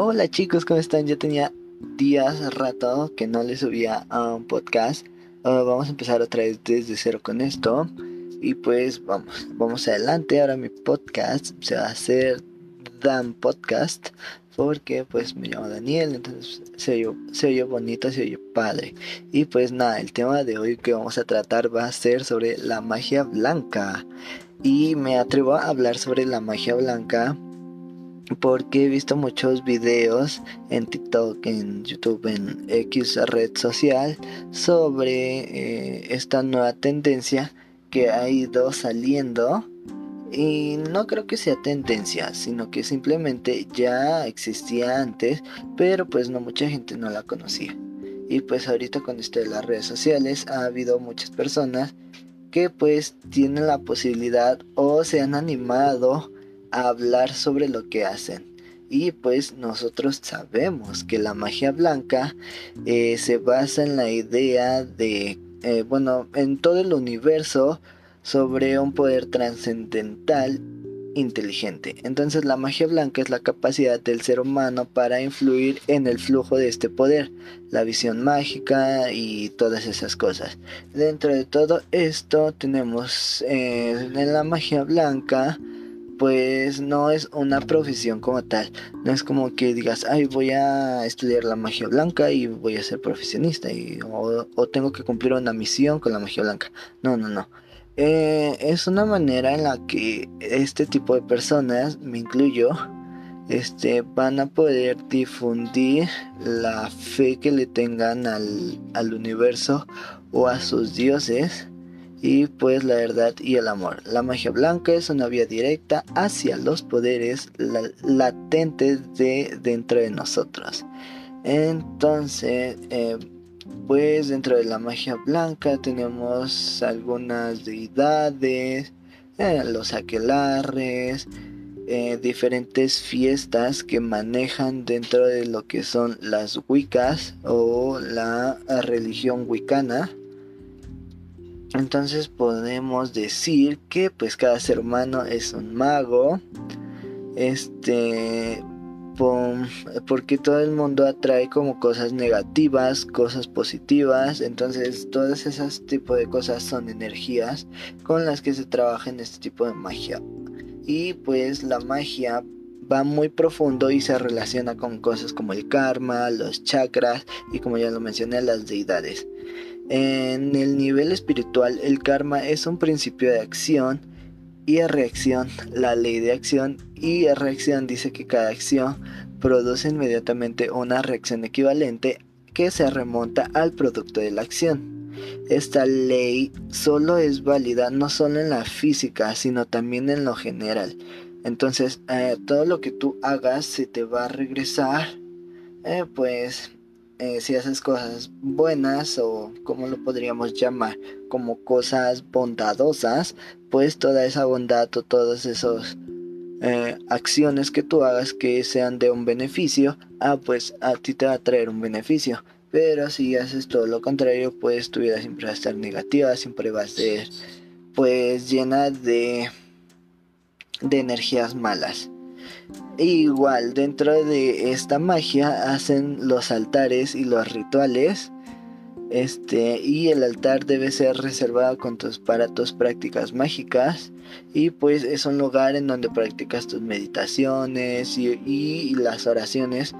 Hola chicos, ¿cómo están? Ya tenía días, rato que no les subía a un podcast. Ah, vamos a empezar otra vez desde cero con esto. Y pues vamos, vamos adelante. Ahora mi podcast se va a hacer Dan Podcast. Porque pues me llamo Daniel, entonces se oyó, se bonito, se oyó padre. Y pues nada, el tema de hoy que vamos a tratar va a ser sobre la magia blanca. Y me atrevo a hablar sobre la magia blanca porque he visto muchos videos en TikTok, en YouTube, en X red social sobre eh, esta nueva tendencia que ha ido saliendo y no creo que sea tendencia, sino que simplemente ya existía antes, pero pues no mucha gente no la conocía. Y pues ahorita con esto de las redes sociales ha habido muchas personas que pues tienen la posibilidad o se han animado hablar sobre lo que hacen. Y pues nosotros sabemos que la magia blanca eh, se basa en la idea de, eh, bueno, en todo el universo sobre un poder trascendental inteligente. Entonces la magia blanca es la capacidad del ser humano para influir en el flujo de este poder, la visión mágica y todas esas cosas. Dentro de todo esto tenemos eh, en la magia blanca pues no es una profesión como tal. No es como que digas, ay, voy a estudiar la magia blanca y voy a ser profesionista y, o, tengo que cumplir una misión con la magia blanca. No, no, no. Eh, es una manera en la que este tipo de personas, me incluyo, este, van a poder difundir la fe que le tengan al, al universo o a sus dioses y pues la verdad y el amor. La magia blanca es una vía directa hacia los poderes latentes de dentro de nosotros. Entonces, eh, pues dentro de la magia blanca tenemos algunas deidades, eh, los aquelarres, eh, diferentes fiestas que manejan dentro de lo que son las wiccas o la religión wicana entonces podemos decir que pues cada ser humano es un mago. Este porque todo el mundo atrae como cosas negativas, cosas positivas, entonces todas esas tipos de cosas son energías con las que se trabaja en este tipo de magia. Y pues la magia va muy profundo y se relaciona con cosas como el karma, los chakras y como ya lo mencioné, las deidades. En el nivel espiritual, el karma es un principio de acción y reacción. La ley de acción y reacción dice que cada acción produce inmediatamente una reacción equivalente que se remonta al producto de la acción. Esta ley solo es válida no solo en la física, sino también en lo general. Entonces, eh, todo lo que tú hagas se te va a regresar, eh, pues eh, si haces cosas buenas o como lo podríamos llamar como cosas bondadosas, pues toda esa bondad o todas esas eh, acciones que tú hagas que sean de un beneficio, ah, pues a ti te va a traer un beneficio. Pero si haces todo lo contrario, pues tu vida siempre va a estar negativa, siempre va a ser pues llena de, de energías malas. Igual dentro de esta magia hacen los altares y los rituales. Este, y el altar debe ser reservado con tus, para tus prácticas mágicas. Y pues es un lugar en donde practicas tus meditaciones y, las oraciones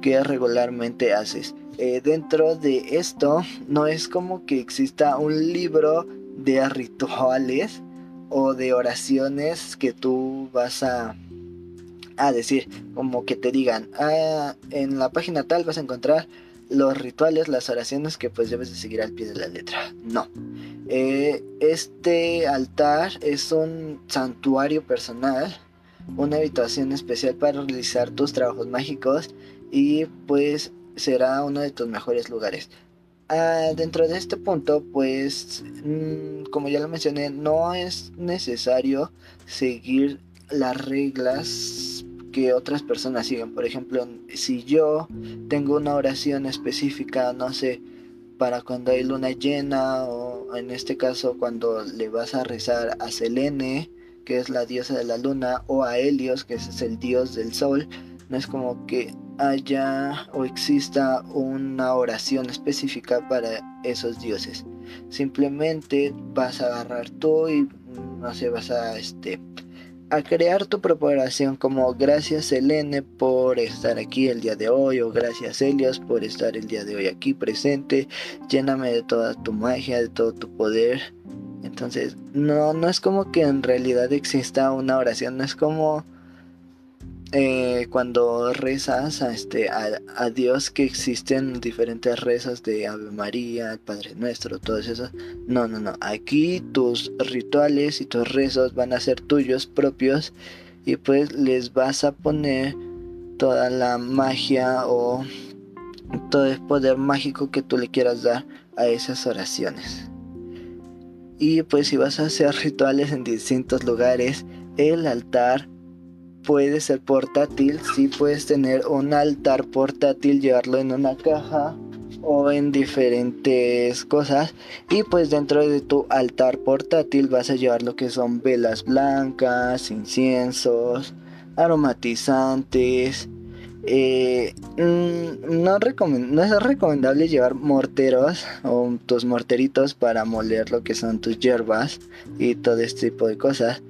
que regularmente haces. Eh, dentro de esto no es como que exista un libro de rituales o de oraciones que tú vas a a decir, como que te digan, ah, en la página tal vas a encontrar los rituales, las oraciones que pues debes de seguir al pie de la letra. No. Eh, este altar es un santuario personal, una habitación especial para realizar tus trabajos mágicos y pues será uno de tus mejores lugares. Ah, dentro de este punto, pues, mm, como ya lo mencioné, no es necesario seguir las reglas otras personas siguen. Por ejemplo, si yo tengo una oración específica, no sé, para cuando hay luna llena o en este caso cuando le vas a rezar a Selene, que es la diosa de la luna, o a Helios, que es el dios del sol, no es como que haya o exista una oración específica para esos dioses. Simplemente vas a agarrar tú y no sé, vas a este a crear tu propia oración como gracias Elene por estar aquí el día de hoy o gracias Helios por estar el día de hoy aquí presente, lléname de toda tu magia, de todo tu poder. Entonces, no, no es como que en realidad exista una oración, no es como eh, cuando rezas a, este, a, Dios que existen diferentes rezos de Ave María, Padre Nuestro, todo eso. No, no, no. Aquí tus rituales y tus rezos van a ser tuyos propios y pues les vas a poner toda la magia o todo el poder mágico que tú le quieras dar a esas oraciones. Y pues si vas a hacer rituales en distintos lugares, el altar puede ser portátil, si puedes tener un altar portátil, llevarlo en una caja o en diferentes cosas y pues dentro de tu altar portátil vas a llevar lo que son velas blancas, inciensos, aromatizantes. Eh, mm, no, no es recomendable llevar morteros o tus morteritos para moler lo que son tus hierbas y todo este tipo de cosas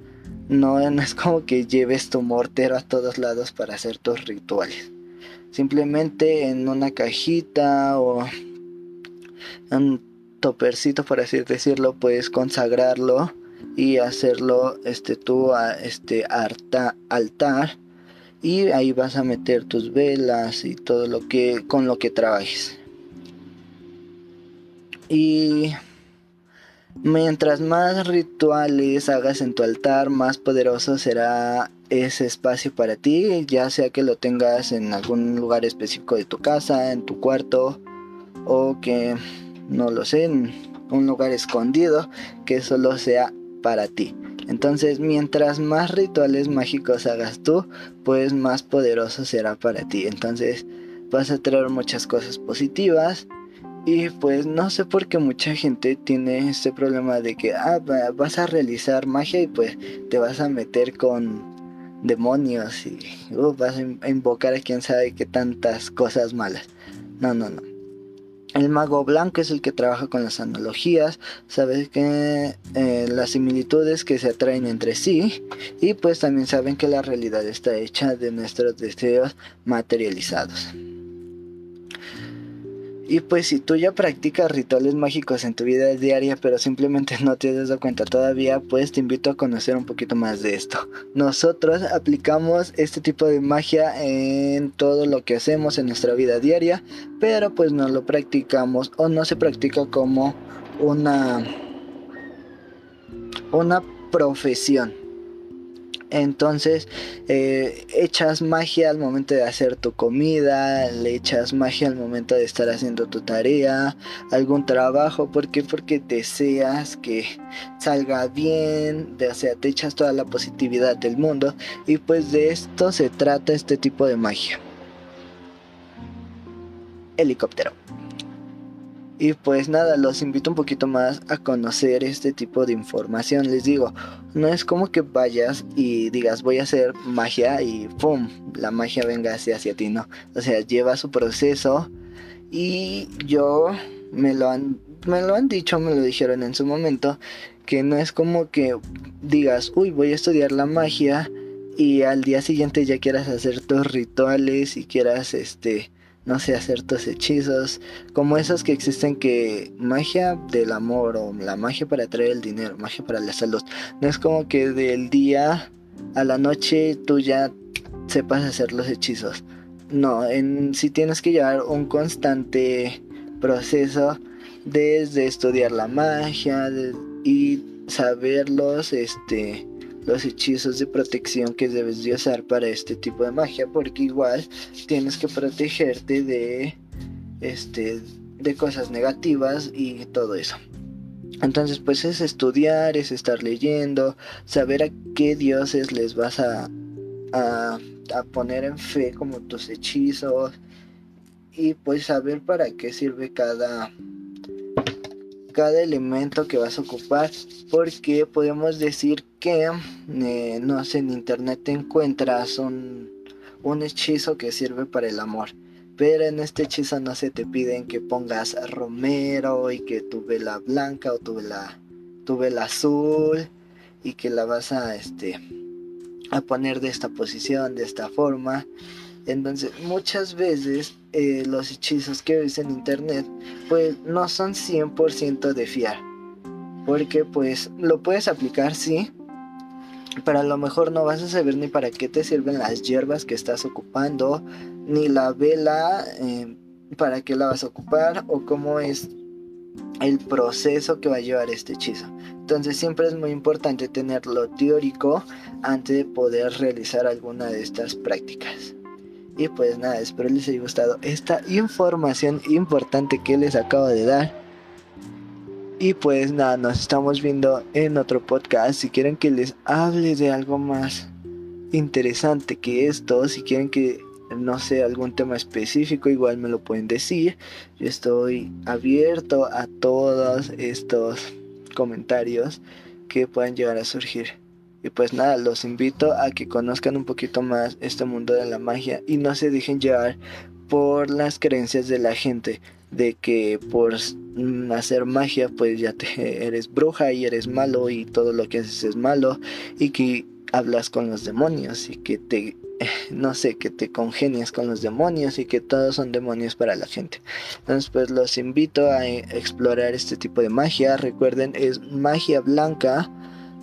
no, es como que lleves tu mortero a todos lados para hacer tus rituales. Simplemente en una cajita o un topercito, por así decirlo, puedes consagrarlo y hacerlo este tú a este altar y ahí vas a meter tus velas y todo lo que con lo que trabajes. Y Mientras más rituales hagas en tu altar, más poderoso será ese espacio para ti, ya sea que lo tengas en algún lugar específico de tu casa, en tu cuarto, o que, no lo sé, en un lugar escondido, que solo sea para ti. Entonces, mientras más rituales mágicos hagas tú, pues más poderoso será para ti. Entonces, vas a traer muchas cosas positivas y pues no sé por qué mucha gente tiene este problema de que ah, vas a realizar magia y pues te vas a meter con demonios y vas a invocar a quien sabe que tantas cosas malas. No, no, no. El mago blanco es el que trabaja con las analogías, sabes que eh, las similitudes que se atraen entre sí y pues también saben que la realidad está hecha de nuestros deseos materializados. Y pues si tú ya practicas rituales mágicos en tu vida diaria, pero simplemente no te has dado cuenta todavía, pues te invito a conocer un poquito más de esto. Nosotros aplicamos este tipo de magia en todo lo que hacemos en nuestra vida diaria, pero pues no lo practicamos o no se practica como una una profesión. Entonces eh, echas magia al momento de hacer tu comida, le echas magia al momento de estar haciendo tu tarea, algún trabajo, ¿por qué? Porque deseas que salga bien, o sea, te echas toda la positividad del mundo y pues de esto se trata este tipo de magia. Helicóptero. Y pues nada, los invito un poquito más a conocer este tipo de información. Les digo, no es como que vayas y digas voy a hacer magia y ¡pum! La magia venga hacia, ti, ¿no? O sea, lleva su proceso y yo me lo han, me lo han dicho, me lo dijeron en su momento, que no es como que digas, uy, voy a estudiar la magia y al día siguiente ya quieras hacer tus rituales y quieras este no sé, hacer tus hechizos, como esos que existen que magia del amor o la magia para traer el dinero, magia para la salud. No es como que del día a la noche tú ya sepas hacer los hechizos. No, en si tienes que llevar un constante proceso desde estudiar la magia y saberlos, este, los hechizos de protección que debes de usar para este tipo de magia porque igual tienes que protegerte de este de cosas negativas y todo eso. Entonces pues es estudiar es estar leyendo saber a qué dioses les vas a, a, a poner en fe como tus hechizos y pues saber para qué sirve cada cada elemento que vas a ocupar porque podemos decir que eh, no sé en internet te encuentras un, un hechizo que sirve para el amor. Pero en este hechizo no se te piden que pongas romero y que tu vela blanca o tu vela, tu vela azul y que la vas a este a poner de esta posición, de esta forma. Entonces, muchas veces eh, los hechizos que ves en internet, pues no son 100% de fiar. Porque pues lo puedes aplicar, sí, pero a lo mejor no vas a saber ni para qué te sirven las hierbas que estás ocupando, ni la vela, eh, para qué la vas a ocupar, o cómo es el proceso que va a llevar este hechizo. Entonces siempre es muy importante tener lo teórico antes de poder realizar alguna de estas prácticas. Y pues nada, espero les haya gustado esta información importante que les acabo de dar. Y pues nada, nos estamos viendo en otro podcast. Si quieren que les hable de algo más interesante que esto, si quieren que no sé, algún tema específico, igual me lo pueden decir. Yo estoy abierto a todos estos comentarios que puedan llegar a surgir. Y pues nada, los invito a que conozcan un poquito más este mundo de la magia y no se dejen llevar por las creencias de la gente de que por hacer magia pues ya te eres bruja y eres malo y todo lo que haces es malo y que hablas con los demonios y que te no sé, que te congenias con los demonios y que todos son demonios para la gente. Entonces, pues los invito a explorar este tipo de magia. Recuerden, es magia blanca,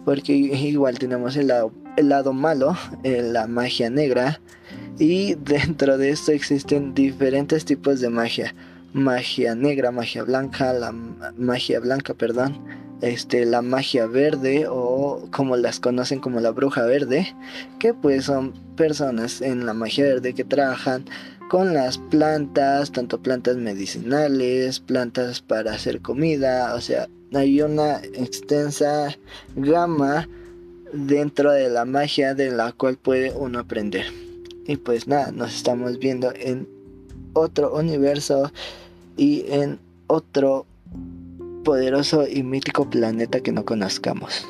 porque igual tenemos el lado, el lado malo, eh, la magia negra, y dentro de esto existen diferentes tipos de magia. Magia negra, magia blanca, la magia blanca, perdón este, la magia verde como las conocen como la bruja verde, que pues son personas en la magia verde que trabajan con las plantas, tanto plantas medicinales, plantas para hacer comida, o sea, hay una extensa gama dentro de la magia de la cual puede uno aprender. Y pues nada, nos estamos viendo en otro universo y en otro poderoso y mítico planeta que no conozcamos.